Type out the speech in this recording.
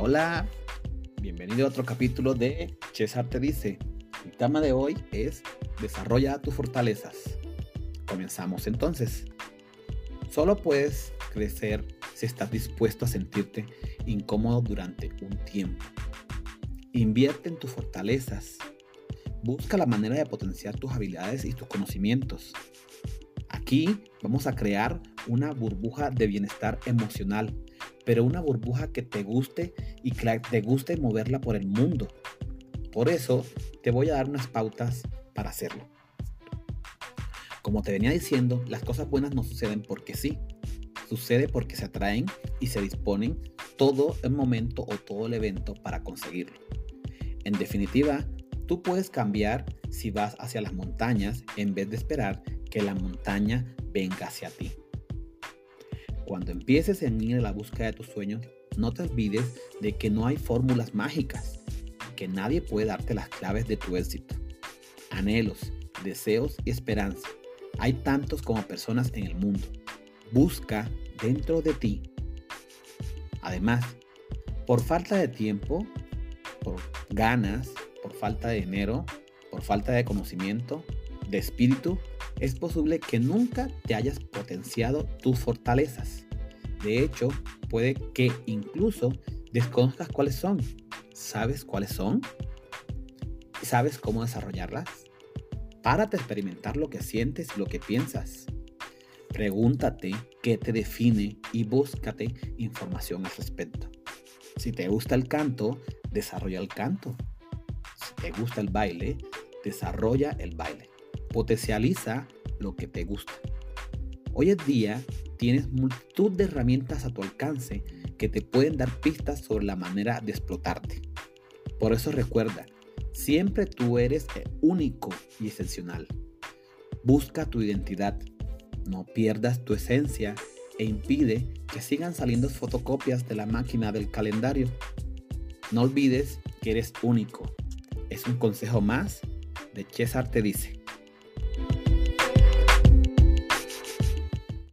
Hola. Bienvenido a otro capítulo de César te dice. El tema de hoy es Desarrolla tus fortalezas. Comenzamos entonces. Solo puedes crecer si estás dispuesto a sentirte incómodo durante un tiempo. Invierte en tus fortalezas. Busca la manera de potenciar tus habilidades y tus conocimientos. Aquí vamos a crear una burbuja de bienestar emocional pero una burbuja que te guste y que te guste moverla por el mundo. Por eso te voy a dar unas pautas para hacerlo. Como te venía diciendo, las cosas buenas no suceden porque sí, sucede porque se atraen y se disponen todo el momento o todo el evento para conseguirlo. En definitiva, tú puedes cambiar si vas hacia las montañas en vez de esperar que la montaña venga hacia ti. Cuando empieces en ir a la búsqueda de tus sueños, no te olvides de que no hay fórmulas mágicas, que nadie puede darte las claves de tu éxito. Anhelos, deseos y esperanza. Hay tantos como personas en el mundo. Busca dentro de ti. Además, por falta de tiempo, por ganas, por falta de dinero, por falta de conocimiento, de espíritu, es posible que nunca te hayas potenciado tus fortalezas. De hecho, puede que incluso desconozcas cuáles son. ¿Sabes cuáles son? ¿Sabes cómo desarrollarlas? Párate a experimentar lo que sientes y lo que piensas. Pregúntate qué te define y búscate información al respecto. Si te gusta el canto, desarrolla el canto. Si te gusta el baile, desarrolla el baile potencializa lo que te gusta. Hoy en día tienes multitud de herramientas a tu alcance que te pueden dar pistas sobre la manera de explotarte. Por eso recuerda, siempre tú eres único y excepcional. Busca tu identidad, no pierdas tu esencia e impide que sigan saliendo fotocopias de la máquina del calendario. No olvides que eres único. Es un consejo más de César te dice.